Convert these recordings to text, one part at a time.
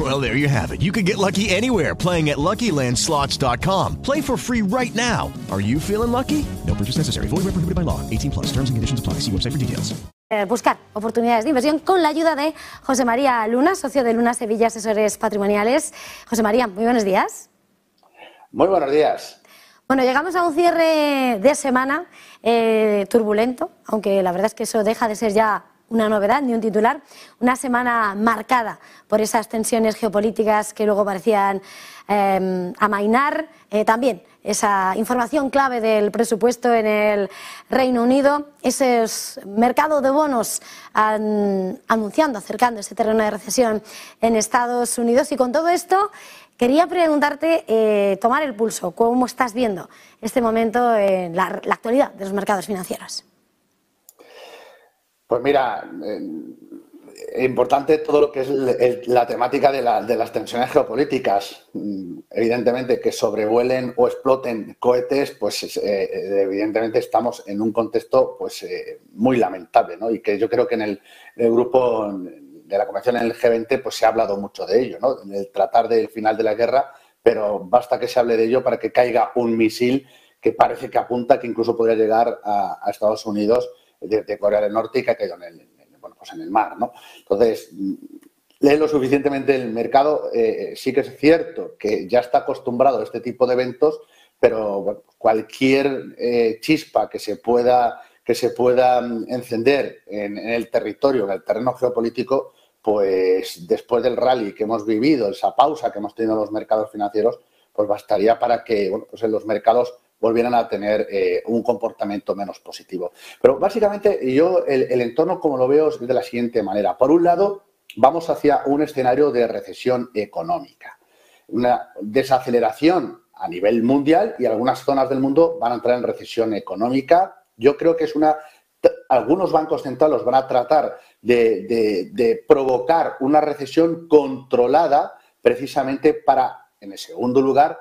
Well, there you have it. You can get lucky anywhere playing at LuckyLandSlots.com. Play for free right now. Are you feeling lucky? No purchase necessary. Void where prohibited by law. 18 plus. Terms and conditions apply. See website for details. Eh, buscar oportunidades de inversión con la ayuda de José María Luna, socio de Luna Sevilla Asesores Patrimoniales. José María, muy buenos días. Muy buenos días. Bueno, llegamos a un cierre de semana eh, turbulento, aunque la verdad es que eso deja de ser ya una novedad ni un titular. Una semana marcada por esas tensiones geopolíticas que luego parecían eh, amainar. Eh, también esa información clave del presupuesto en el Reino Unido, ese mercado de bonos anunciando, acercando ese terreno de recesión en Estados Unidos. Y con todo esto, quería preguntarte, eh, tomar el pulso, ¿cómo estás viendo este momento en la, actualidad de los mercados financieros? Pues mira, importante todo lo que es la temática de, las tensiones geopolíticas. Mm, evidentemente, que sobrevuelen o exploten cohetes, pues eh, evidentemente estamos en un contexto pues eh, muy lamentable, ¿no? Y que yo creo que en el, grupo de la Convención en el G20 pues se ha hablado mucho de ello, ¿no? En el tratar del final de la guerra, pero basta que se hable de ello para que caiga un misil que parece que apunta que incluso podría llegar a, Estados Unidos desde Corea del Norte y que ha caído en el, pues en el mar, ¿no? Entonces, lee lo suficientemente el mercado, eh, sí que es cierto que ya está acostumbrado a este tipo de eventos, pero cualquier eh, chispa que se pueda que se pueda mm, encender en, el territorio, en el terreno geopolítico, pues después del rally que hemos vivido, esa pausa que hemos tenido en los mercados financieros, pues bastaría para que bueno, pues en los mercados volvieran a tener eh, un comportamiento menos positivo. Pero básicamente yo el, entorno como lo veo es de la siguiente manera. Por un lado, vamos hacia un escenario de recesión económica, una desaceleración a nivel mundial y algunas zonas del mundo van a entrar en recesión económica. Yo creo que es una... Algunos bancos centrales van a tratar de provocar una recesión controlada precisamente para, en el segundo lugar,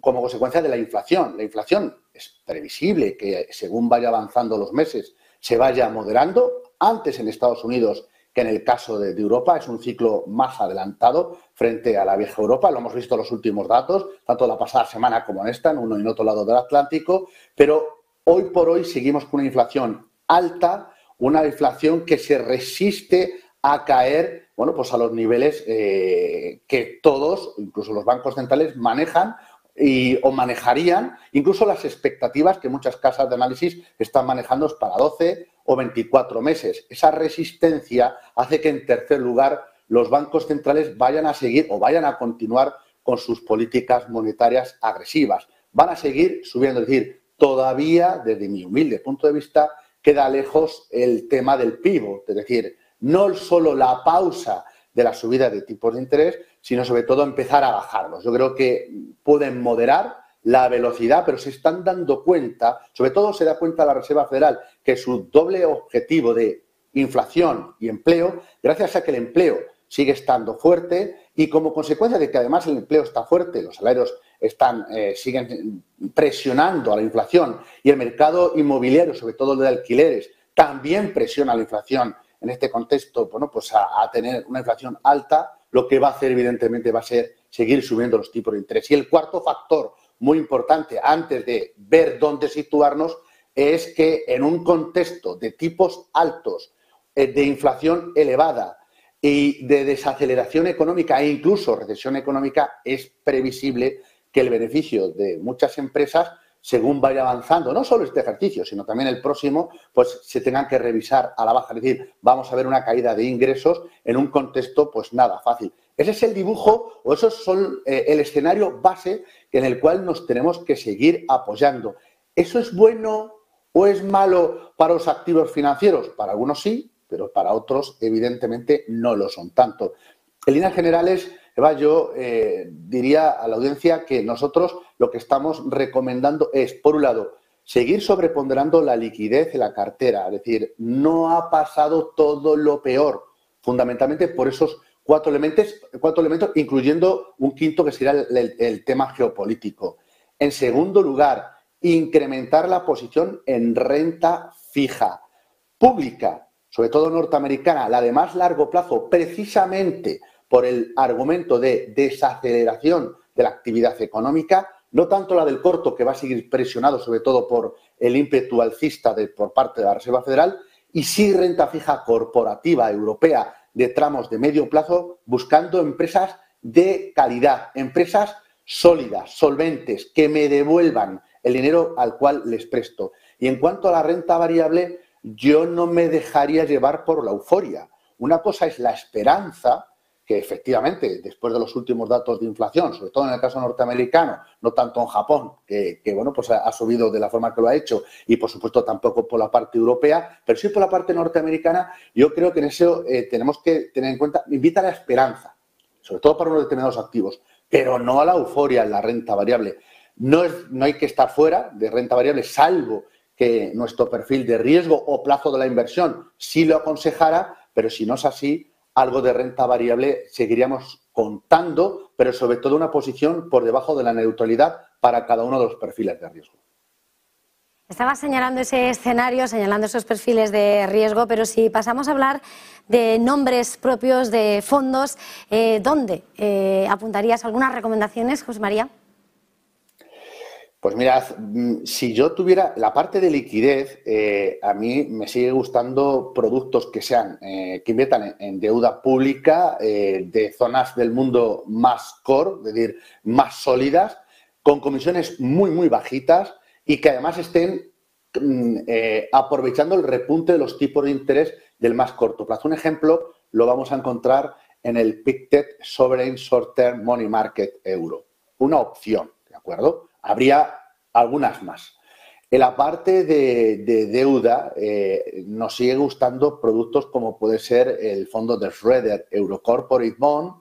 como consecuencia de la inflación. La inflación es previsible que según vaya avanzando los meses se vaya moderando. Antes en Estados Unidos que en el caso de, Europa es un ciclo más adelantado frente a la vieja Europa. Lo hemos visto en los últimos datos, tanto la pasada semana como en esta, en uno y en otro lado del Atlántico. Pero hoy por hoy seguimos con una inflación alta, una inflación que se resiste a caer, bueno, pues a los niveles eh, que todos, incluso los bancos centrales, manejan y, o manejarían incluso las expectativas que muchas casas de análisis están manejando para 12 o 24 meses. Esa resistencia hace que, en tercer lugar, los bancos centrales vayan a seguir o vayan a continuar con sus políticas monetarias agresivas. Van a seguir subiendo, es decir, todavía, desde mi humilde punto de vista, queda lejos el tema del pivot, es decir, no solo la pausa de la subida de tipos de interés, sino sobre todo empezar a bajarlos. Yo creo que pueden moderar la velocidad, pero se están dando cuenta, sobre todo se da cuenta la Reserva Federal, que su doble objetivo de inflación y empleo, gracias a que el empleo sigue estando fuerte y como consecuencia de que además el empleo está fuerte, los salarios están, eh, siguen presionando a la inflación y el mercado inmobiliario, sobre todo el de alquileres, también presiona la inflación en este contexto, bueno, pues a tener una inflación alta, lo que va a hacer, evidentemente, va a ser seguir subiendo los tipos de interés. Y el cuarto factor muy importante, antes de ver dónde situarnos, es que en un contexto de tipos altos, eh, de inflación elevada y de desaceleración económica e incluso recesión económica, es previsible que el beneficio de muchas empresas según vaya avanzando, no solo este ejercicio, sino también el próximo, pues se tengan que revisar a la baja. Es decir, vamos a ver una caída de ingresos en un contexto, pues nada fácil. Ese es el dibujo o eso es eh, el escenario base en el cual nos tenemos que seguir apoyando. ¿Eso es bueno o es malo para los activos financieros? Para algunos sí, pero para otros evidentemente no lo son tanto. En líneas generales, Eva, yo eh, diría a la audiencia que nosotros lo que estamos recomendando es, por un lado, seguir sobreponderando la liquidez en la cartera. Es decir, no ha pasado todo lo peor, fundamentalmente por esos cuatro elementos, cuatro elementos incluyendo un quinto que el, el tema geopolítico. En segundo lugar, incrementar la posición en renta fija, pública, sobre todo norteamericana, la de más largo plazo, precisamente por el argumento de desaceleración de la actividad económica, no tanto la del corto, que va a seguir presionado sobre todo por el ímpetu alcista de, por parte de la Reserva Federal, y sí renta fija corporativa europea de tramos de medio plazo, buscando empresas de calidad, empresas sólidas, solventes, que me devuelvan el dinero al cual les presto. Y en cuanto a la renta variable, yo no me dejaría llevar por la euforia. Una cosa es la esperanza, que efectivamente, después de los últimos datos de inflación, sobre todo en el caso norteamericano, no tanto en Japón, que, bueno, pues ha, subido de la forma que lo ha hecho, y por supuesto tampoco por la parte europea, pero sí por la parte norteamericana, yo creo que en eso eh, tenemos que tener en cuenta, invita a la esperanza, sobre todo para unos determinados activos, pero no a la euforia en la renta variable. No, es, no hay que estar fuera de renta variable, salvo que nuestro perfil de riesgo o plazo de la inversión sí lo aconsejara, pero si no es así, algo de renta variable seguiríamos contando, pero sobre todo una posición por debajo de la neutralidad para cada uno de los perfiles de riesgo. Estaba señalando ese escenario, señalando esos perfiles de riesgo, pero si pasamos a hablar de nombres propios de fondos, eh, ¿dónde eh, apuntarías algunas recomendaciones, José María? Pues mirad, mm, si yo tuviera la parte de liquidez, eh, a mí me sigue gustando productos que sean, eh, que inviertan en, deuda pública eh, de zonas del mundo más core, es decir, más sólidas, con comisiones muy, muy bajitas y que además estén mm, aprovechando el repunte de los tipos de interés del más corto plazo. Un ejemplo lo vamos a encontrar en el PICTED Sovereign Short Term Money Market Euro. Una opción, ¿de acuerdo? Habría algunas más. En la parte de, deuda eh, nos sigue gustando productos como puede ser el fondo de Schroeder Eurocorporate Bond,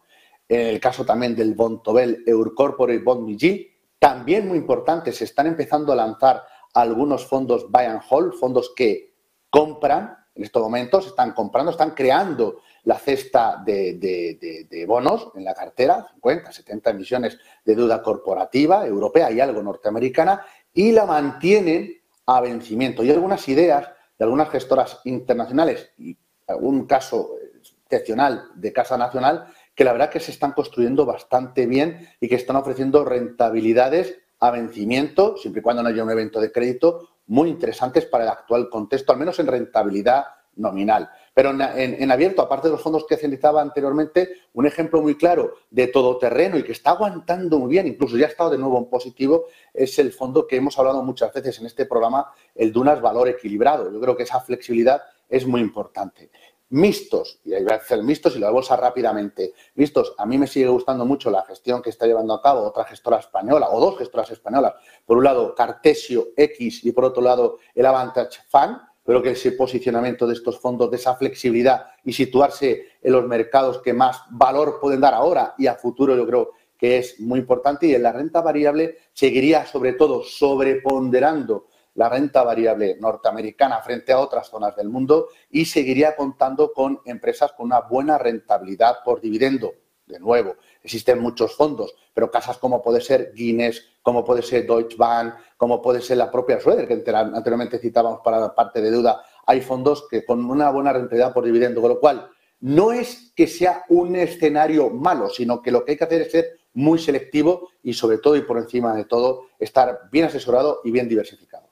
en el caso también del Bontobel Eurocorporate Bond MIG, también muy importante, se están empezando a lanzar algunos fondos buy and hold, fondos que compran en estos momentos, están comprando, están creando la cesta de, bonos en la cartera, 50, 70 emisiones de deuda corporativa europea y algo norteamericana, y la mantienen a vencimiento. Y algunas ideas de algunas gestoras internacionales y algún caso excepcional de Casa Nacional que la verdad que se están construyendo bastante bien y que están ofreciendo rentabilidades a vencimiento, siempre y cuando no haya un evento de crédito, muy interesantes para el actual contexto, al menos en rentabilidad nominal. Pero en, abierto, aparte de los fondos que citaba anteriormente, un ejemplo muy claro de todoterreno y que está aguantando muy bien, incluso ya ha estado de nuevo en positivo, es el fondo que hemos hablado muchas veces en este programa, el Dunas Valor Equilibrado. Yo creo que esa flexibilidad es muy importante. Mixtos, y ahí voy a hacer mixtos y la bolsa rápidamente. Mixtos, a mí me sigue gustando mucho la gestión que está llevando a cabo otra gestora española o dos gestoras españolas. Por un lado, Cartesio X y por otro lado, el Avantage Fund Creo que ese posicionamiento de estos fondos, de esa flexibilidad y situarse en los mercados que más valor pueden dar ahora y a futuro, yo creo que es muy importante. Y en la renta variable seguiría, sobre todo, sobreponderando la renta variable norteamericana frente a otras zonas del mundo y seguiría contando con empresas con una buena rentabilidad por dividendo. De nuevo, existen muchos fondos, pero casas como puede ser Guinness, como puede ser Deutsche Bank, como puede ser la propia Schroeder, que anteriormente citábamos para la parte de deuda, hay fondos que con una buena rentabilidad por dividendo, con lo cual no es que sea un escenario malo, sino que lo que hay que hacer es ser muy selectivo y sobre todo y por encima de todo estar bien asesorado y bien diversificado.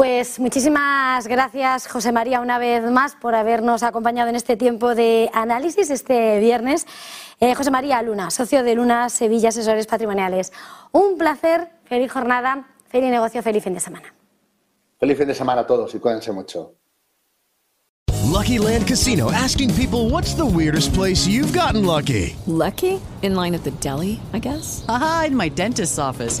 Pues muchísimas gracias, José María, una vez más por habernos acompañado en este tiempo de análisis este viernes. Eh, José María Luna, socio de Luna Sevilla Asesores Patrimoniales. Un placer, feliz jornada, feliz negocio, feliz fin de semana. Feliz fin de semana a todos y cuídense mucho. Lucky Land Casino asking people what's the weirdest place you've gotten lucky. Lucky? In line at the deli, I guess. Aha, in my dentist's office.